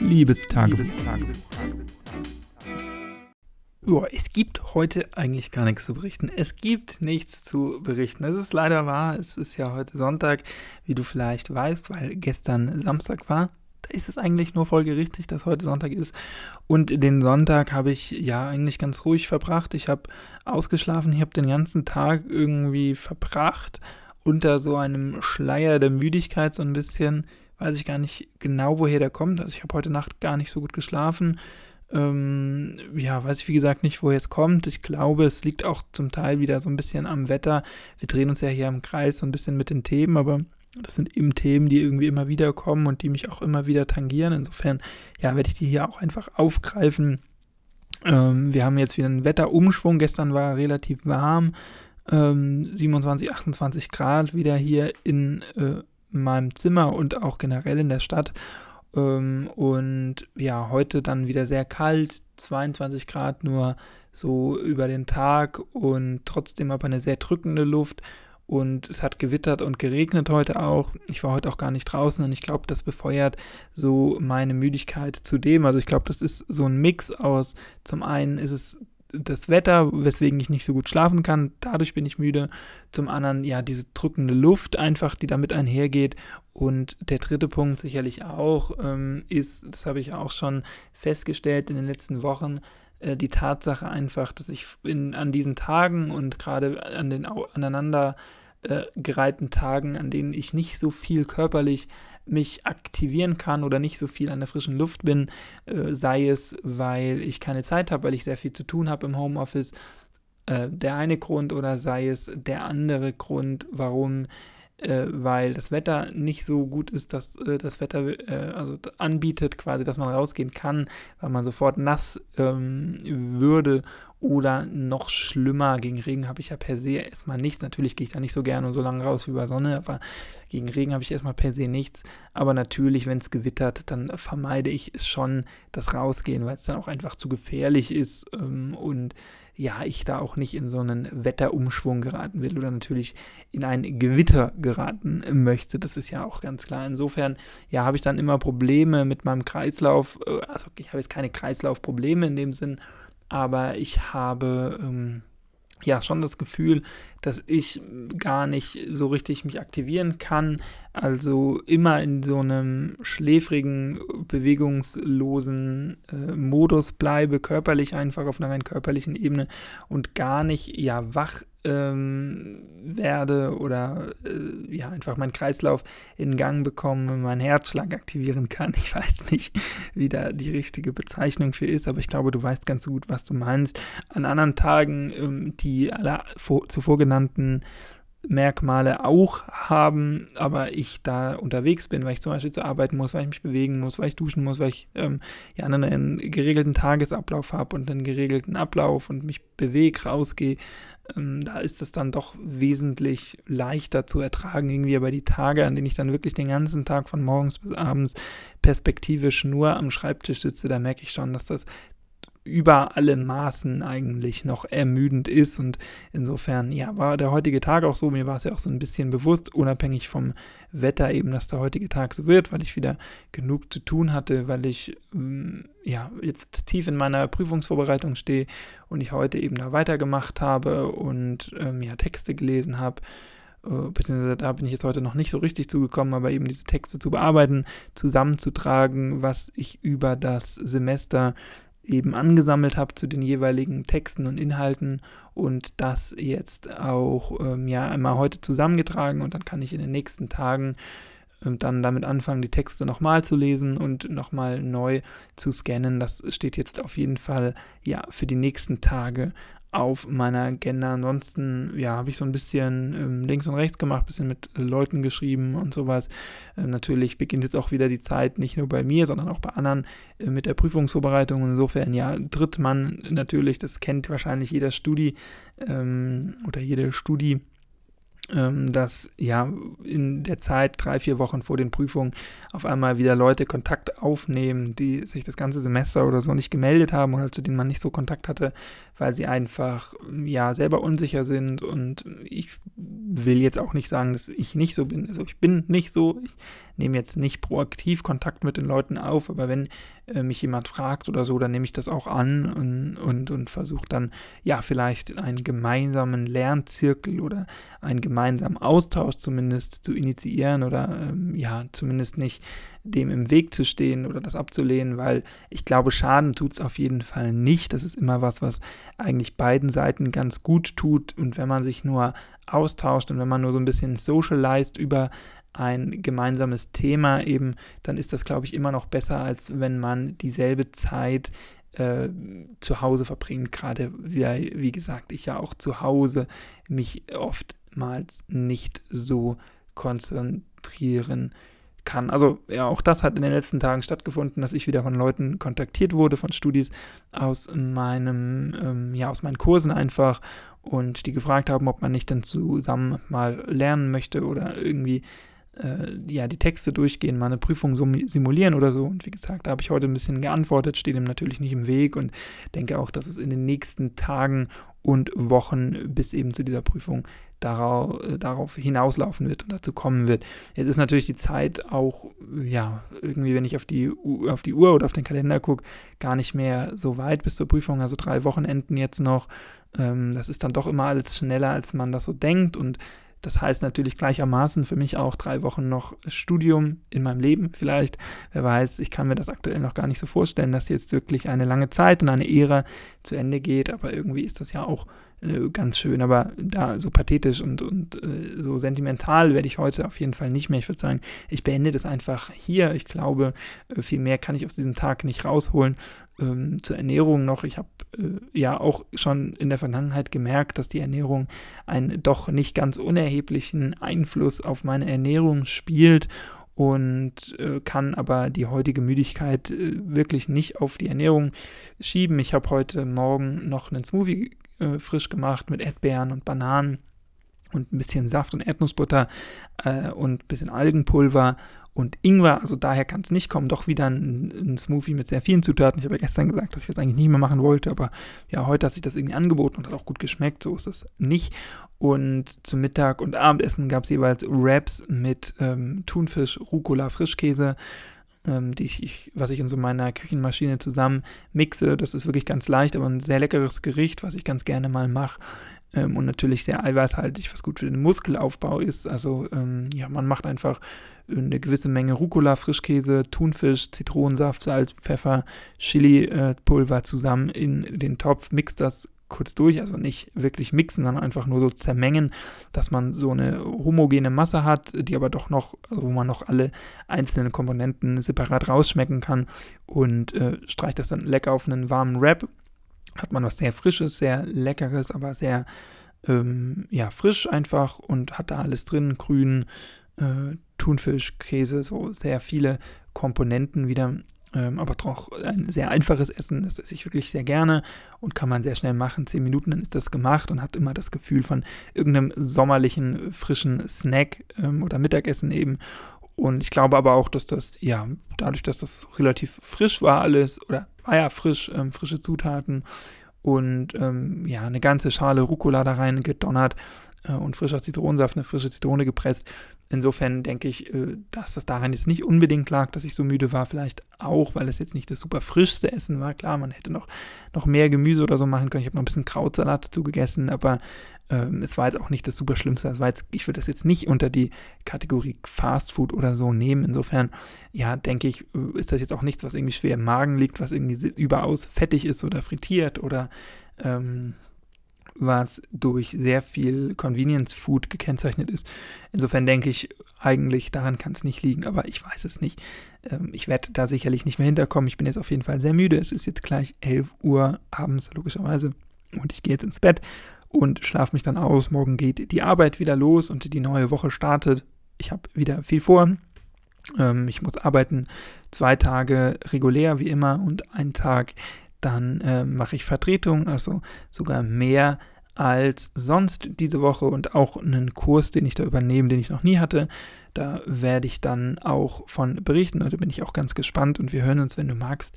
Liebestagebuch. Ja, es gibt heute eigentlich gar nichts zu berichten. Es gibt nichts zu berichten. Es ist leider wahr. Es ist ja heute Sonntag, wie du vielleicht weißt, weil gestern Samstag war. Da ist es eigentlich nur folgerichtig, dass heute Sonntag ist. Und den Sonntag habe ich ja eigentlich ganz ruhig verbracht. Ich habe ausgeschlafen. Ich habe den ganzen Tag irgendwie verbracht unter so einem Schleier der Müdigkeit so ein bisschen weiß ich gar nicht genau, woher der kommt. Also ich habe heute Nacht gar nicht so gut geschlafen. Ähm, ja, weiß ich wie gesagt nicht, woher es kommt. Ich glaube, es liegt auch zum Teil wieder so ein bisschen am Wetter. Wir drehen uns ja hier im Kreis so ein bisschen mit den Themen, aber das sind eben Themen, die irgendwie immer wieder kommen und die mich auch immer wieder tangieren. Insofern, ja, werde ich die hier auch einfach aufgreifen. Ähm, wir haben jetzt wieder einen Wetterumschwung. Gestern war relativ warm. Ähm, 27, 28 Grad wieder hier in äh, meinem Zimmer und auch generell in der Stadt. Ähm, und ja, heute dann wieder sehr kalt, 22 Grad nur so über den Tag und trotzdem aber eine sehr drückende Luft. Und es hat gewittert und geregnet heute auch. Ich war heute auch gar nicht draußen und ich glaube, das befeuert so meine Müdigkeit zudem. Also ich glaube, das ist so ein Mix aus, zum einen ist es das Wetter, weswegen ich nicht so gut schlafen kann. Dadurch bin ich müde. Zum anderen, ja, diese drückende Luft einfach, die damit einhergeht. Und der dritte Punkt sicherlich auch ähm, ist, das habe ich auch schon festgestellt in den letzten Wochen, äh, die Tatsache einfach, dass ich in, an diesen Tagen und gerade an den aneinander äh, Tagen, an denen ich nicht so viel körperlich mich aktivieren kann oder nicht so viel an der frischen Luft bin, äh, sei es, weil ich keine Zeit habe, weil ich sehr viel zu tun habe im Homeoffice, äh, der eine Grund oder sei es der andere Grund, warum äh, weil das Wetter nicht so gut ist, dass äh, das Wetter äh, also anbietet quasi, dass man rausgehen kann, weil man sofort nass ähm, würde oder noch schlimmer, gegen Regen habe ich ja per se erstmal nichts. Natürlich gehe ich da nicht so gerne und so lange raus wie bei Sonne, aber gegen Regen habe ich erstmal per se nichts. Aber natürlich, wenn es gewittert, dann vermeide ich es schon, das Rausgehen, weil es dann auch einfach zu gefährlich ist ähm, und ja, ich da auch nicht in so einen Wetterumschwung geraten will oder natürlich in ein Gewitter geraten möchte. Das ist ja auch ganz klar. Insofern, ja, habe ich dann immer Probleme mit meinem Kreislauf. Äh, also ich habe jetzt keine Kreislaufprobleme in dem Sinn, aber ich habe ähm, ja schon das Gefühl, dass ich gar nicht so richtig mich aktivieren kann. Also immer in so einem schläfrigen, bewegungslosen äh, Modus bleibe, körperlich einfach auf einer rein körperlichen Ebene und gar nicht ja wach ähm, werde oder äh, ja einfach meinen Kreislauf in Gang bekomme, meinen Herzschlag aktivieren kann. Ich weiß nicht, wie da die richtige Bezeichnung für ist, aber ich glaube, du weißt ganz gut, was du meinst. An anderen Tagen, ähm, die alle vor, zuvor genannten Merkmale auch haben, aber ich da unterwegs bin, weil ich zum Beispiel zu arbeiten muss, weil ich mich bewegen muss, weil ich duschen muss, weil ich ähm, ja einen geregelten Tagesablauf habe und einen geregelten Ablauf und mich bewege, rausgehe, ähm, da ist es dann doch wesentlich leichter zu ertragen, irgendwie aber die Tage, an denen ich dann wirklich den ganzen Tag von morgens bis abends perspektivisch nur am Schreibtisch sitze, da merke ich schon, dass das über alle Maßen eigentlich noch ermüdend ist. Und insofern, ja, war der heutige Tag auch so. Mir war es ja auch so ein bisschen bewusst, unabhängig vom Wetter eben, dass der heutige Tag so wird, weil ich wieder genug zu tun hatte, weil ich ähm, ja jetzt tief in meiner Prüfungsvorbereitung stehe und ich heute eben da weitergemacht habe und ähm, ja Texte gelesen habe äh, beziehungsweise da bin ich jetzt heute noch nicht so richtig zugekommen, aber eben diese Texte zu bearbeiten, zusammenzutragen, was ich über das Semester eben angesammelt habe zu den jeweiligen Texten und Inhalten und das jetzt auch ähm, ja einmal heute zusammengetragen und dann kann ich in den nächsten Tagen ähm, dann damit anfangen, die Texte nochmal zu lesen und nochmal neu zu scannen. Das steht jetzt auf jeden Fall ja für die nächsten Tage auf meiner Agenda. Ansonsten, ja, habe ich so ein bisschen ähm, links und rechts gemacht, bisschen mit äh, Leuten geschrieben und sowas. Äh, natürlich beginnt jetzt auch wieder die Zeit, nicht nur bei mir, sondern auch bei anderen äh, mit der Prüfungsvorbereitung. insofern, ja, tritt man natürlich, das kennt wahrscheinlich jeder Studi ähm, oder jede Studi ähm, dass ja in der Zeit, drei, vier Wochen vor den Prüfungen, auf einmal wieder Leute Kontakt aufnehmen, die sich das ganze Semester oder so nicht gemeldet haben oder zu denen man nicht so Kontakt hatte, weil sie einfach ja selber unsicher sind. Und ich will jetzt auch nicht sagen, dass ich nicht so bin. Also ich bin nicht so. Ich nehme jetzt nicht proaktiv Kontakt mit den Leuten auf, aber wenn äh, mich jemand fragt oder so, dann nehme ich das auch an und, und, und versuche dann ja vielleicht einen gemeinsamen Lernzirkel oder einen gemeinsamen Austausch zumindest zu initiieren oder ähm, ja zumindest nicht dem im Weg zu stehen oder das abzulehnen, weil ich glaube, Schaden tut es auf jeden Fall nicht. Das ist immer was, was eigentlich beiden Seiten ganz gut tut. Und wenn man sich nur austauscht und wenn man nur so ein bisschen socialized über ein gemeinsames Thema eben, dann ist das, glaube ich, immer noch besser, als wenn man dieselbe Zeit äh, zu Hause verbringt. Gerade, wie, wie gesagt, ich ja auch zu Hause mich oftmals nicht so konzentrieren kann. Also ja, auch das hat in den letzten Tagen stattgefunden, dass ich wieder von Leuten kontaktiert wurde, von Studis aus meinem, ähm, ja, aus meinen Kursen einfach und die gefragt haben, ob man nicht dann zusammen mal lernen möchte oder irgendwie äh, ja, die Texte durchgehen, mal eine Prüfung simulieren oder so. Und wie gesagt, da habe ich heute ein bisschen geantwortet, steht ihm natürlich nicht im Weg und denke auch, dass es in den nächsten Tagen und Wochen bis eben zu dieser Prüfung darauf, äh, darauf hinauslaufen wird und dazu kommen wird. Jetzt ist natürlich die Zeit auch, ja, irgendwie, wenn ich auf die, auf die Uhr oder auf den Kalender gucke, gar nicht mehr so weit bis zur Prüfung, also drei Wochenenden jetzt noch. Ähm, das ist dann doch immer alles schneller, als man das so denkt und das heißt natürlich gleichermaßen für mich auch drei Wochen noch Studium in meinem Leben vielleicht. Wer weiß, ich kann mir das aktuell noch gar nicht so vorstellen, dass jetzt wirklich eine lange Zeit und eine Ära zu Ende geht. Aber irgendwie ist das ja auch äh, ganz schön. Aber da so pathetisch und, und äh, so sentimental werde ich heute auf jeden Fall nicht mehr. Ich würde sagen, ich beende das einfach hier. Ich glaube, äh, viel mehr kann ich aus diesem Tag nicht rausholen. Ähm, zur Ernährung noch. Ich habe äh, ja auch schon in der Vergangenheit gemerkt, dass die Ernährung einen doch nicht ganz unerheblichen Einfluss auf meine Ernährung spielt und äh, kann aber die heutige Müdigkeit äh, wirklich nicht auf die Ernährung schieben. Ich habe heute Morgen noch einen Smoothie äh, frisch gemacht mit Erdbeeren und Bananen und ein bisschen Saft und Erdnussbutter äh, und ein bisschen Algenpulver und Ingwer, also daher kann es nicht kommen, doch wieder ein, ein, Smoothie mit sehr vielen Zutaten. Ich habe ja gestern gesagt, dass ich das eigentlich nicht mehr machen wollte, aber ja, heute hat sich das irgendwie angeboten und hat auch gut geschmeckt, so ist es nicht. Und zum Mittag und Abendessen gab es jeweils Wraps mit ähm, Thunfisch, Rucola, Frischkäse, ähm, die ich, was ich in so meiner Küchenmaschine zusammen mixe. Das ist wirklich ganz leicht, aber ein sehr leckeres Gericht, was ich ganz gerne mal mache. Ähm, und natürlich sehr eiweißhaltig, was gut für den Muskelaufbau ist. Also ähm, ja, man macht einfach eine gewisse Menge Rucola, Frischkäse, Thunfisch, Zitronensaft, Salz, Pfeffer, Chili-Pulver äh, zusammen in den Topf, mixt das kurz durch, also nicht wirklich mixen, sondern einfach nur so zermengen, dass man so eine homogene Masse hat, die aber doch noch, also wo man noch alle einzelnen Komponenten separat rausschmecken kann und äh, streicht das dann lecker auf einen warmen Wrap. Hat man was sehr Frisches, sehr Leckeres, aber sehr ähm, ja, frisch einfach und hat da alles drin, grün, äh, Thunfisch, Käse, so sehr viele Komponenten wieder. Ähm, aber doch ein sehr einfaches Essen, das esse ich wirklich sehr gerne und kann man sehr schnell machen. Zehn Minuten, dann ist das gemacht und hat immer das Gefühl von irgendeinem sommerlichen, frischen Snack ähm, oder Mittagessen eben. Und ich glaube aber auch, dass das, ja, dadurch, dass das relativ frisch war alles, oder war ja frisch, ähm, frische Zutaten und ähm, ja, eine ganze Schale Rucola da rein gedonnert, äh, und frischer Zitronensaft, eine frische Zitrone gepresst. Insofern denke ich, äh, dass das daran jetzt nicht unbedingt lag, dass ich so müde war. Vielleicht auch, weil es jetzt nicht das super frischste Essen war. Klar, man hätte noch, noch mehr Gemüse oder so machen können. Ich habe noch ein bisschen Krautsalat dazu gegessen, aber ähm, es war jetzt auch nicht das super Schlimmste. Es war jetzt, ich würde das jetzt nicht unter die Kategorie Fast Food oder so nehmen. Insofern, ja, denke ich, äh, ist das jetzt auch nichts, was irgendwie schwer im Magen liegt, was irgendwie überaus fettig ist oder frittiert oder ähm, was durch sehr viel Convenience Food gekennzeichnet ist. Insofern denke ich, eigentlich daran kann es nicht liegen, aber ich weiß es nicht. Ähm, ich werde da sicherlich nicht mehr hinterkommen. Ich bin jetzt auf jeden Fall sehr müde. Es ist jetzt gleich 11 Uhr abends, logischerweise. Und ich gehe jetzt ins Bett und schlafe mich dann aus. Morgen geht die Arbeit wieder los und die neue Woche startet. Ich habe wieder viel vor. Ähm, ich muss arbeiten zwei Tage regulär wie immer und einen Tag dann äh, mache ich Vertretung, also sogar mehr als sonst diese Woche und auch einen Kurs, den ich da übernehme, den ich noch nie hatte. Da werde ich dann auch von berichten. Heute bin ich auch ganz gespannt und wir hören uns, wenn du magst,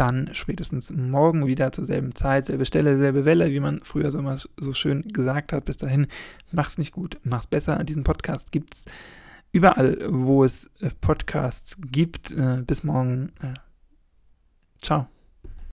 dann spätestens morgen wieder zur selben Zeit, selbe Stelle, selbe Welle, wie man früher so immer so schön gesagt hat. Bis dahin, mach's nicht gut, mach's besser. Diesen Podcast gibt's überall, wo es äh, Podcasts gibt. Äh, bis morgen. Äh, ciao.